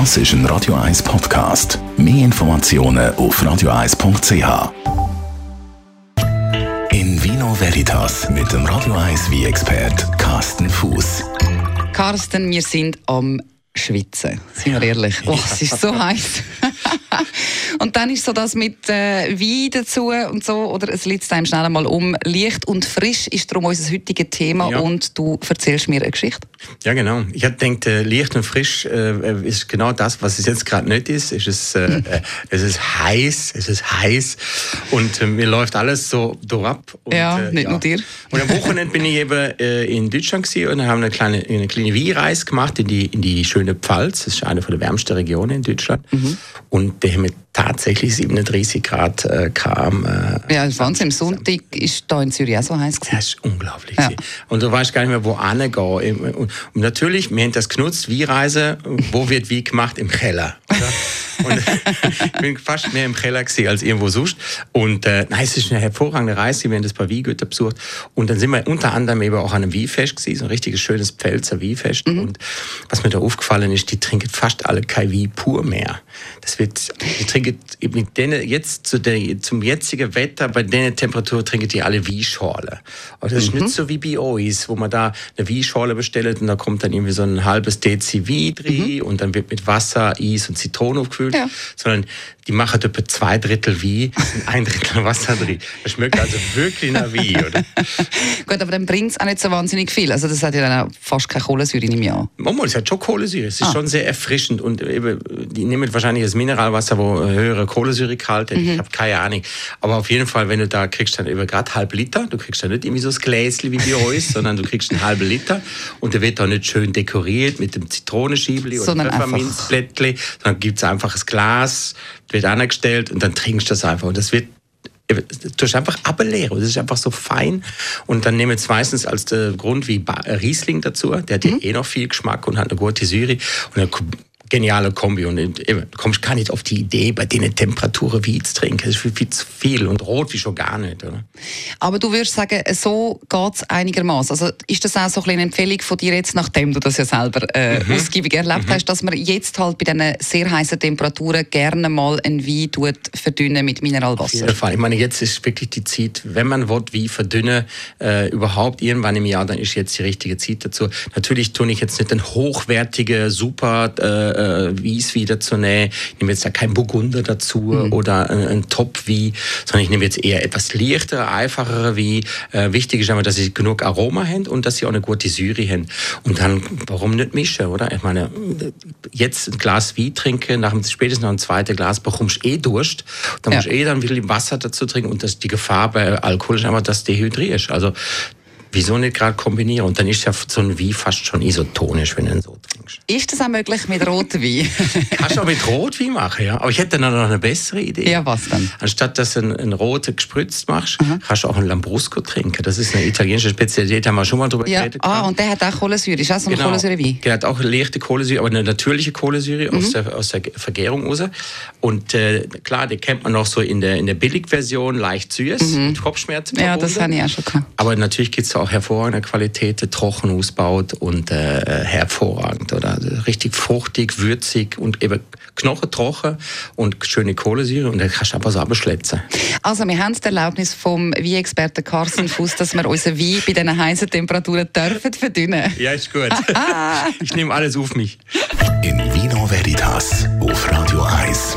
Das ist ein Radio 1 Podcast. Mehr Informationen auf radio1.ch. In Vino Veritas mit dem Radio 1 wie expert Carsten Fuß. Carsten, wir sind am Schwitzen. Sind wir ehrlich? Oh, es ist so heiß. und dann ist so das mit äh, Wein dazu und so, oder es liegt einem schnell einmal um. Leicht und frisch ist darum unser heutiges Thema ja. und du erzählst mir eine Geschichte. Ja, genau. Ich habe gedacht, äh, leicht und frisch äh, ist genau das, was es jetzt gerade nicht ist. Es ist, äh, hm. es ist heiß, es ist heiß und äh, mir läuft alles so durch Und, ja, äh, nicht ja. nur dir. Und am Wochenende bin ich eben äh, in Deutschland und haben eine kleine, eine kleine Weinreise gemacht in die, in die schöne Pfalz. Das ist eine der wärmsten Regionen in Deutschland. Mhm. Und da haben tatsächlich 37 Grad äh, kam. Äh, ja, Wahnsinn. Am Sonntag ist da in Zürich auch so heiß. Das ist unglaublich. Ja. Und du weißt gar nicht mehr, wo gehen. Und, und natürlich, wir haben das genutzt, wie Reise, wo wird wie gemacht? Im Keller. Und ich bin fast mehr im Keller als irgendwo sonst. Und äh, nein, es ist eine hervorragende Reise. Wir haben das paar Wiegötter besucht. Und dann sind wir unter anderem eben auch an einem Wiefest gewesen, so ein richtiges schönes Pfälzer Wiefest. Mhm. Und was mir da aufgefallen ist, die trinken fast alle kein Wie pur mehr. Das wird, die trinken mit denen jetzt zu der, zum jetzigen Wetter, bei der Temperatur trinken die alle Wieschorle. Und das ist mhm. nicht so wie bei uns, wo man da eine Wieschorle bestellt und da kommt dann irgendwie so ein halbes Dezi Wie drin mhm. und dann wird mit Wasser, Eis und Zitrone aufgefüllt, ja. sondern die machen etwa zwei Drittel wie und ein Drittel Wasser drin. Das schmeckt also wirklich nach wie, oder? Gut, aber dann bringt es auch nicht so wahnsinnig viel. Also das hat ja dann auch fast keine Kohlensäure im Jahr. Manchmal, es hat schon Kohlensäure. Es ist ah. schon sehr erfrischend und eben, die nehmen wahrscheinlich das Mineralwasser, wo höhere Kohlensäuregehalt hat. Mhm. Ich habe keine Ahnung. Aber auf jeden Fall, wenn du da kriegst dann über gerade halb Liter, du kriegst dann nicht irgendwie so ein Gläschen wie bei uns, sondern du kriegst einen halben Liter und der wird auch nicht schön dekoriert mit dem Zitronenschiebli oder Pfefferminzblättli, sondern gibt es einfach ein Glas wird angestellt und dann trinkst du das einfach. Und das wird du tust einfach ableeren. Das ist einfach so fein. Und dann nehmen wir meistens als Grund wie Riesling dazu. Der hat ja mhm. eh noch viel Geschmack und hat eine gute Syri. Und dann geniale Kombi. Und du kommst gar nicht auf die Idee, bei denen Temperaturen wie zu trinken. Das ist viel zu viel und rot wie schon gar nicht. Oder? Aber du würdest sagen, so geht es einigermaßen. Also ist das auch so eine Empfehlung von dir jetzt, nachdem du das ja selber äh, mhm. ausgiebig erlebt mhm. hast, dass man jetzt halt bei diesen sehr heißen Temperaturen gerne mal ein Wein tut, verdünnen mit Mineralwasser? Auf jeden Fall. Ich meine, jetzt ist wirklich die Zeit, wenn man will, wie verdünnen, äh, überhaupt irgendwann im Jahr, dann ist jetzt die richtige Zeit dazu. Natürlich tue ich jetzt nicht den hochwertigen, super äh, äh, Wies wieder zu nehmen. Ich nehme jetzt ja kein Burgunder dazu mhm. oder ein, ein Top-Wie, sondern ich nehme jetzt eher etwas leichtere, einfachere Wie. Äh, wichtig ist aber, dass sie genug Aroma haben und dass sie auch eine gute Syre haben. Und dann, warum nicht mischen, oder? Ich meine, jetzt ein Glas Wie trinken, nach dem, spätestens noch ein zweites Glas bekommst du eh Durst. Dann ja. musst du eh dann wieder Wasser dazu trinken und das, die Gefahr bei Alkohol ist einfach, dass du dehydrierst. Also wieso nicht gerade kombinieren? Und dann ist ja so ein Wein fast schon isotonisch, wenn du so trinkst. Ist das auch möglich mit Rotwein? Kannst du auch mit Rotwein machen, ja. Aber ich hätte dann noch eine bessere Idee. Ja, was dann? Anstatt dass du einen, einen roten gespritzt machst, mhm. kannst du auch einen Lambrusco trinken. Das ist eine italienische Spezialität, haben wir schon mal drüber ja. geredet. Ah, und der hat auch Kohlensäure. Ist auch so ein genau. Kohlensäure-Wein? Der hat auch leichte Kohlensäure, aber eine natürliche Kohlensäure mhm. aus, der, aus der Vergärung raus. Und äh, klar, die kennt man noch so in der, in der Billigversion, leicht süß, mhm. mit Kopfschmerzen. Ja, das habe ich auch schon gehabt. Aber natürlich gibt es auch hervorragende Qualität, trocken ausbaut und äh, hervorragend. Oder? Richtig fruchtig, würzig und eben knochentrocken und schöne Kohlensäure und dann kannst du einfach so abschletzen. Also wir haben die Erlaubnis vom Wein-Experten Carsten Fuß, dass wir unseren Wein bei diesen heißen Temperaturen dürfen verdünnen. Ja, ist gut. ich nehme alles auf mich. In Vino Veritas auf Radio 1.